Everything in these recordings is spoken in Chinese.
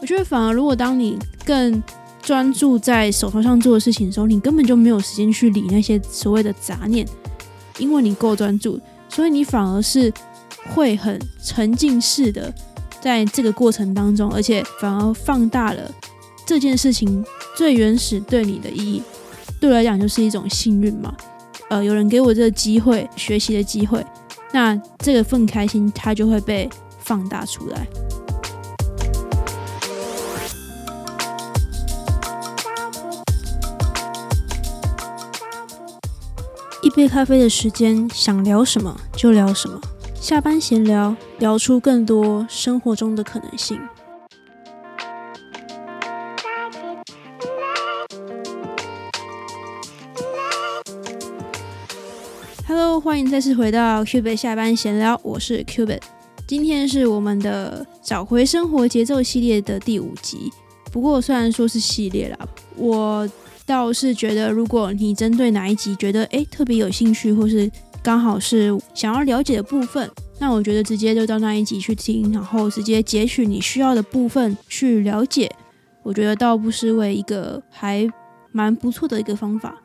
我觉得反而如果当你更专注在手头上做的事情的时候，你根本就没有时间去理那些所谓的杂念，因为你够专注，所以你反而是会很沉浸式的在这个过程当中，而且反而放大了这件事情最原始对你的意义。对我来讲，就是一种幸运嘛。呃，有人给我这个机会，学习的机会，那这个份开心，它就会被放大出来。杯咖啡的时间，想聊什么就聊什么。下班闲聊，聊出更多生活中的可能性。Hello，欢迎再次回到 Cubit 下班闲聊，我是 Cubit。今天是我们的找回生活节奏系列的第五集。不过虽然说是系列啦，我。倒是觉得，如果你针对哪一集觉得诶特别有兴趣，或是刚好是想要了解的部分，那我觉得直接就到那一集去听，然后直接截取你需要的部分去了解，我觉得倒不失为一个还蛮不错的一个方法。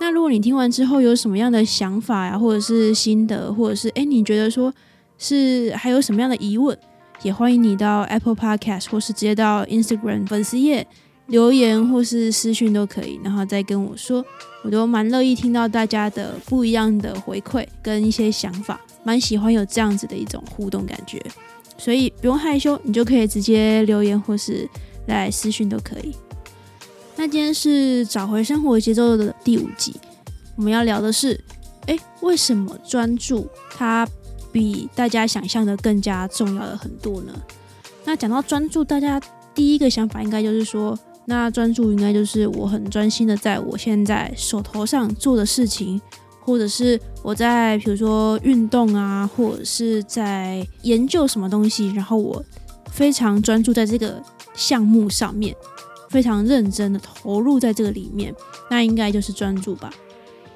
那如果你听完之后有什么样的想法呀，或者是心得，或者是诶你觉得说是还有什么样的疑问，也欢迎你到 Apple Podcast 或是直接到 Instagram 粉丝页。留言或是私讯都可以，然后再跟我说，我都蛮乐意听到大家的不一样的回馈跟一些想法，蛮喜欢有这样子的一种互动感觉，所以不用害羞，你就可以直接留言或是来私讯都可以。那今天是找回生活节奏的第五集，我们要聊的是，诶，为什么专注它比大家想象的更加重要的很多呢？那讲到专注，大家第一个想法应该就是说。那专注应该就是我很专心的在我现在手头上做的事情，或者是我在比如说运动啊，或者是在研究什么东西，然后我非常专注在这个项目上面，非常认真的投入在这个里面，那应该就是专注吧？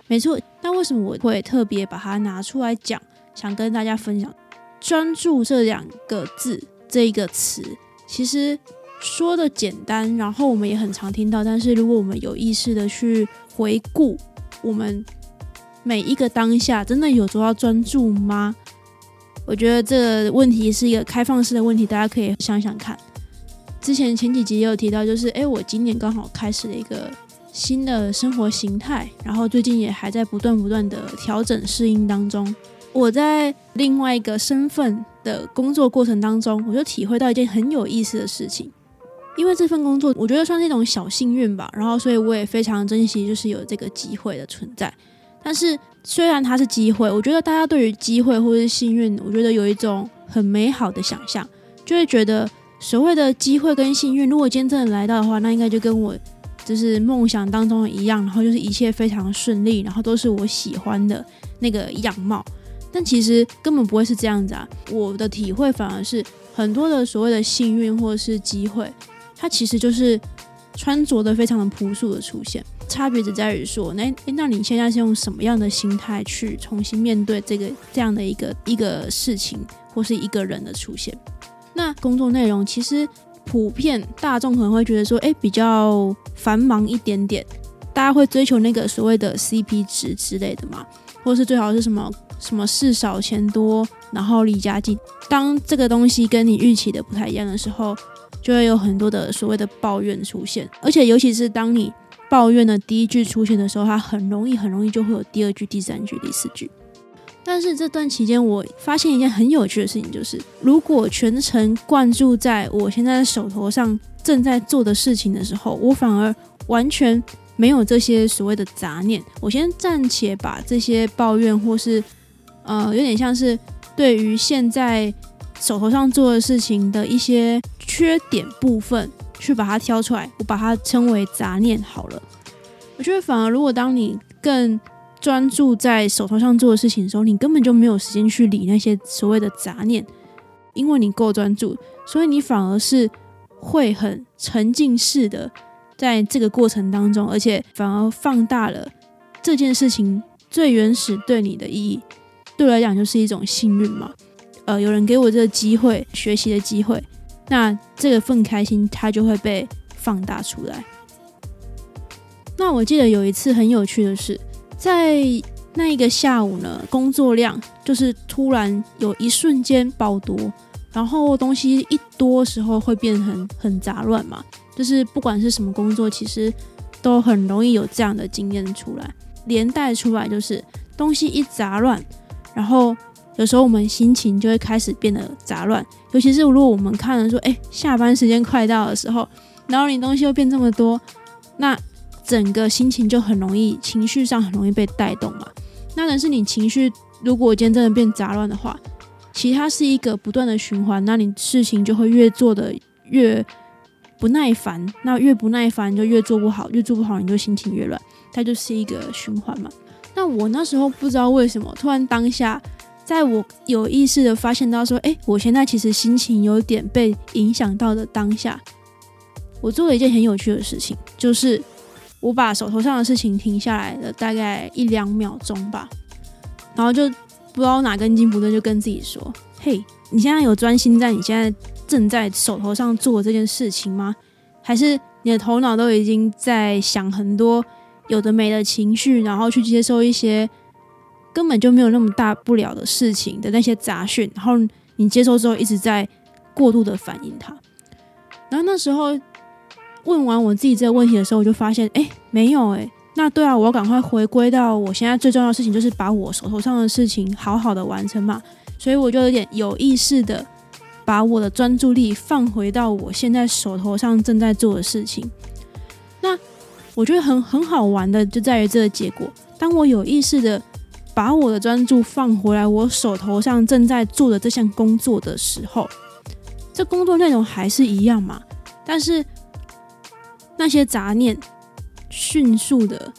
没错。那为什么我会特别把它拿出来讲，想跟大家分享专注这两个字这一个词，其实。说的简单，然后我们也很常听到。但是如果我们有意识的去回顾，我们每一个当下真的有做到专注吗？我觉得这个问题是一个开放式的问题，大家可以想想看。之前前几集也有提到，就是诶，我今年刚好开始了一个新的生活形态，然后最近也还在不断不断的调整适应当中。我在另外一个身份的工作过程当中，我就体会到一件很有意思的事情。因为这份工作，我觉得算是一种小幸运吧。然后，所以我也非常珍惜，就是有这个机会的存在。但是，虽然它是机会，我觉得大家对于机会或者是幸运，我觉得有一种很美好的想象，就会觉得所谓的机会跟幸运，如果今天真的来到的话，那应该就跟我就是梦想当中一样，然后就是一切非常顺利，然后都是我喜欢的那个样貌。但其实根本不会是这样子啊！我的体会反而是很多的所谓的幸运或者是机会。它其实就是穿着的非常的朴素的出现，差别只在于说，那那你现在是用什么样的心态去重新面对这个这样的一个一个事情或是一个人的出现？那工作内容其实普遍大众可能会觉得说，哎，比较繁忙一点点，大家会追求那个所谓的 CP 值之类的嘛，或是最好是什么什么事少钱多，然后离家近。当这个东西跟你预期的不太一样的时候。就会有很多的所谓的抱怨出现，而且尤其是当你抱怨的第一句出现的时候，它很容易很容易就会有第二句、第三句、第四句。但是这段期间，我发现一件很有趣的事情，就是如果全程灌注在我现在手头上正在做的事情的时候，我反而完全没有这些所谓的杂念。我先暂且把这些抱怨或是呃，有点像是对于现在手头上做的事情的一些。缺点部分去把它挑出来，我把它称为杂念好了。我觉得反而如果当你更专注在手头上做的事情的时候，你根本就没有时间去理那些所谓的杂念，因为你够专注，所以你反而是会很沉浸式的在这个过程当中，而且反而放大了这件事情最原始对你的意义。对我来讲就是一种幸运嘛。呃，有人给我这个机会，学习的机会。那这个份开心它就会被放大出来。那我记得有一次很有趣的是，在那一个下午呢，工作量就是突然有一瞬间爆多，然后东西一多时候会变成很杂乱嘛。就是不管是什么工作，其实都很容易有这样的经验出来，连带出来就是东西一杂乱，然后有时候我们心情就会开始变得杂乱。尤其是如果我们看了说，哎，下班时间快到的时候，然后你东西又变这么多，那整个心情就很容易，情绪上很容易被带动嘛。那但是你情绪如果今天真的变杂乱的话，其他是一个不断的循环，那你事情就会越做的越不耐烦，那越不耐烦就越做不好，越做不好你就心情越乱，它就是一个循环嘛。那我那时候不知道为什么，突然当下，在我有意识的发现到说，哎，我现在其实心情有点被影响到的当下，我做了一件很有趣的事情，就是。我把手头上的事情停下来了，大概一两秒钟吧，然后就不知道哪根筋不对，就跟自己说：“嘿，你现在有专心在你现在正在手头上做这件事情吗？还是你的头脑都已经在想很多有的没的情绪，然后去接收一些根本就没有那么大不了的事情的那些杂讯，然后你接受之后一直在过度的反应它，然后那时候。”问完我自己这个问题的时候，我就发现，哎，没有，哎，那对啊，我要赶快回归到我现在最重要的事情，就是把我手头上的事情好好的完成嘛。所以我就有点有意识的把我的专注力放回到我现在手头上正在做的事情。那我觉得很很好玩的就在于这个结果，当我有意识的把我的专注放回来我手头上正在做的这项工作的时候，这工作内容还是一样嘛，但是。那些杂念迅速的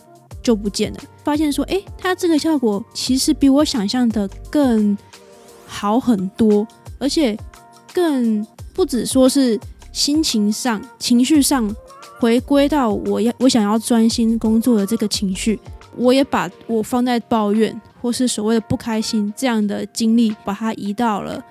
就不见了，发现说，哎，它这个效果其实比我想象的更好很多，而且更不止说是心情上、情绪上回归到我要我想要专心工作的这个情绪，我也把我放在抱怨或是所谓的不开心这样的经历，把它移到了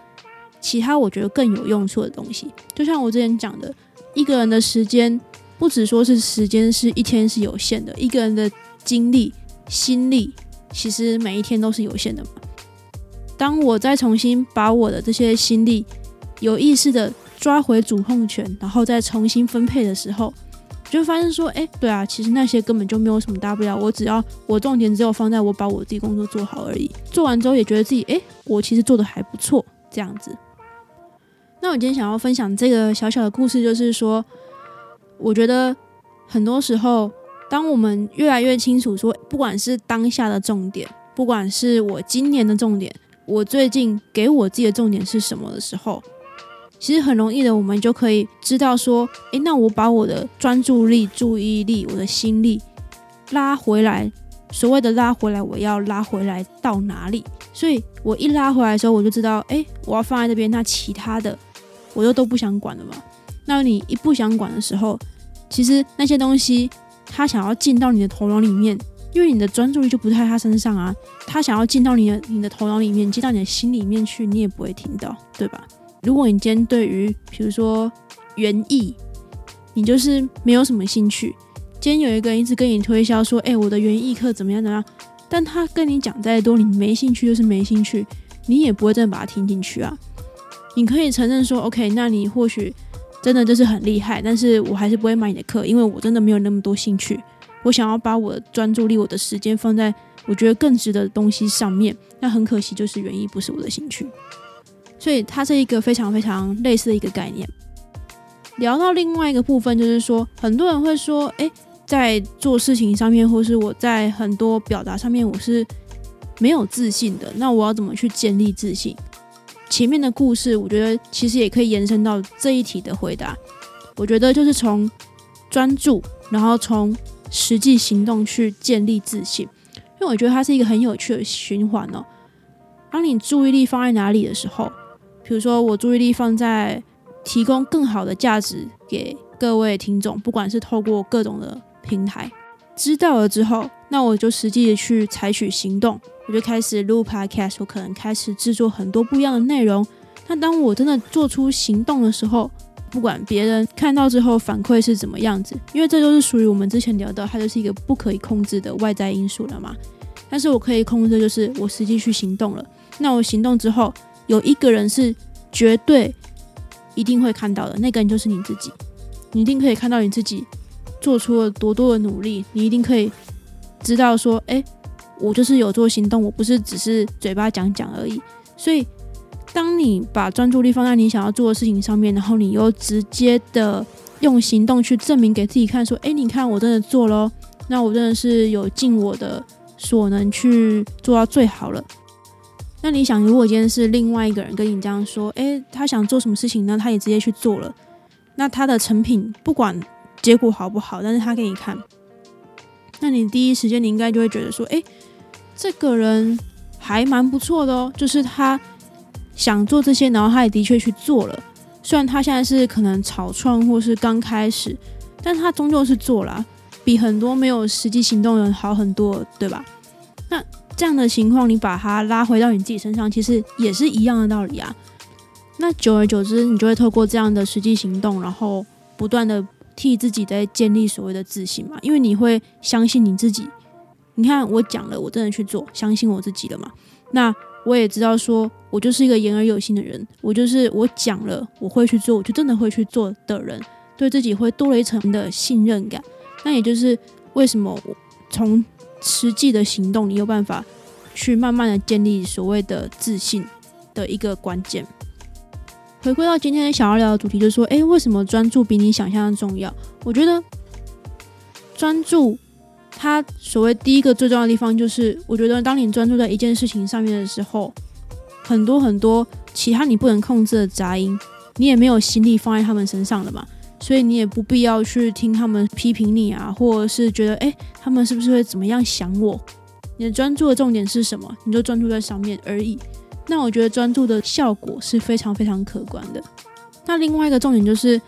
其他我觉得更有用处的东西。就像我之前讲的，一个人的时间。不只说是时间是一天是有限的，一个人的精力、心力，其实每一天都是有限的嘛。当我再重新把我的这些心力有意识的抓回主控权，然后再重新分配的时候，就发现说，哎，对啊，其实那些根本就没有什么大不了。我只要我重点只有放在我把我自己工作做好而已。做完之后也觉得自己，哎，我其实做的还不错，这样子。那我今天想要分享这个小小的故事，就是说。我觉得很多时候，当我们越来越清楚说，不管是当下的重点，不管是我今年的重点，我最近给我自己的重点是什么的时候，其实很容易的，我们就可以知道说，诶，那我把我的专注力、注意力、我的心力拉回来。所谓的拉回来，我要拉回来到哪里？所以我一拉回来的时候，我就知道，诶，我要放在这边，那其他的我又都不想管了嘛。那你一不想管的时候，其实那些东西他想要进到你的头脑里面，因为你的专注力就不在他身上啊。他想要进到你的你的头脑里面，进到你的心里面去，你也不会听到，对吧？如果你今天对于比如说园艺，你就是没有什么兴趣，今天有一个人一直跟你推销说，哎，我的园艺课怎么样怎么样，但他跟你讲再多，你没兴趣就是没兴趣，你也不会真的把它听进去啊。你可以承认说，OK，那你或许。真的就是很厉害，但是我还是不会买你的课，因为我真的没有那么多兴趣。我想要把我的专注力、我的时间放在我觉得更值得的东西上面。那很可惜，就是原因不是我的兴趣。所以它是一个非常非常类似的一个概念。聊到另外一个部分，就是说很多人会说，诶，在做事情上面，或是我在很多表达上面，我是没有自信的。那我要怎么去建立自信？前面的故事，我觉得其实也可以延伸到这一题的回答。我觉得就是从专注，然后从实际行动去建立自信，因为我觉得它是一个很有趣的循环哦。当你注意力放在哪里的时候，比如说我注意力放在提供更好的价值给各位听众，不管是透过各种的平台，知道了之后，那我就实际的去采取行动。我就开始录 podcast，我可能开始制作很多不一样的内容。那当我真的做出行动的时候，不管别人看到之后反馈是怎么样子，因为这就是属于我们之前聊到，它就是一个不可以控制的外在因素了嘛。但是我可以控制，就是我实际去行动了。那我行动之后，有一个人是绝对一定会看到的，那个人就是你自己。你一定可以看到你自己做出了多多的努力，你一定可以知道说，哎，我就是有做行动，我不是只是嘴巴讲讲而已。所以，当你把专注力放在你想要做的事情上面，然后你又直接的用行动去证明给自己看，说，哎，你看我真的做了，那我真的是有尽我的所能去做到最好了。那你想，如果今天是另外一个人跟你这样说，诶，他想做什么事情呢？他也直接去做了，那他的成品不管结果好不好，但是他给你看，那你第一时间你应该就会觉得说，诶，这个人还蛮不错的哦，就是他想做这些，然后他也的确去做了。虽然他现在是可能草创或是刚开始，但他终究是做了，比很多没有实际行动的人好很多，对吧？那。这样的情况，你把它拉回到你自己身上，其实也是一样的道理啊。那久而久之，你就会透过这样的实际行动，然后不断的替自己在建立所谓的自信嘛。因为你会相信你自己。你看，我讲了，我真的去做，相信我自己了嘛。那我也知道，说我就是一个言而有信的人，我就是我讲了我会去做，我就真的会去做的人，对自己会多了一层的信任感。那也就是为什么我从。实际的行动，你有办法去慢慢的建立所谓的自信的一个关键。回归到今天想要聊的主题，就是说，诶，为什么专注比你想象的重要？我觉得专注，它所谓第一个最重要的地方，就是我觉得当你专注在一件事情上面的时候，很多很多其他你不能控制的杂音，你也没有心力放在他们身上了嘛。所以你也不必要去听他们批评你啊，或者是觉得诶，他们是不是会怎么样想我？你的专注的重点是什么？你就专注在上面而已。那我觉得专注的效果是非常非常可观的。那另外一个重点就是，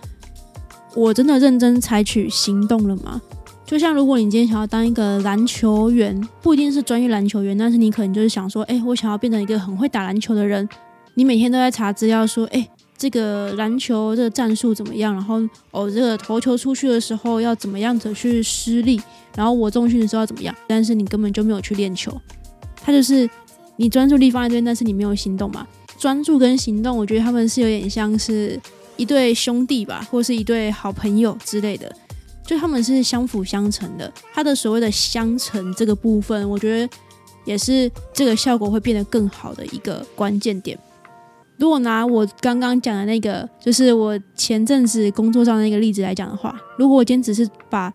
我真的认真采取行动了吗？就像如果你今天想要当一个篮球员，不一定是专业篮球员，但是你可能就是想说，诶，我想要变成一个很会打篮球的人。你每天都在查资料，说，诶。这个篮球这个战术怎么样？然后哦，这个投球出去的时候要怎么样子去施力？然后我重训的时候要怎么样？但是你根本就没有去练球，他就是你专注力放在这边，但是你没有行动嘛？专注跟行动，我觉得他们是有点像是一对兄弟吧，或是一对好朋友之类的，就他们是相辅相成的。他的所谓的相乘这个部分，我觉得也是这个效果会变得更好的一个关键点。如果拿我刚刚讲的那个，就是我前阵子工作上的那个例子来讲的话，如果我今天只是把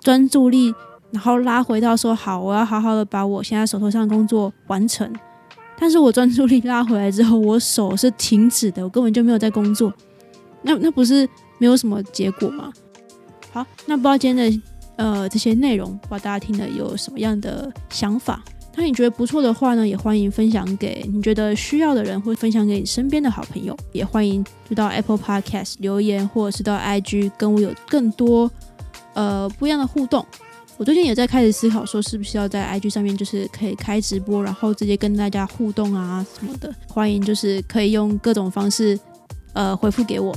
专注力，然后拉回到说好，我要好好的把我现在手头上工作完成，但是我专注力拉回来之后，我手是停止的，我根本就没有在工作，那那不是没有什么结果吗？好，那不知道今天的呃这些内容，不知道大家听了有什么样的想法？那你觉得不错的话呢，也欢迎分享给你觉得需要的人，或分享给你身边的好朋友。也欢迎就到 Apple Podcast 留言，或者是到 IG 跟我有更多呃不一样的互动。我最近也在开始思考，说是不是要在 IG 上面就是可以开直播，然后直接跟大家互动啊什么的。欢迎就是可以用各种方式呃回复给我。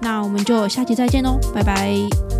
那我们就下期再见喽，拜拜。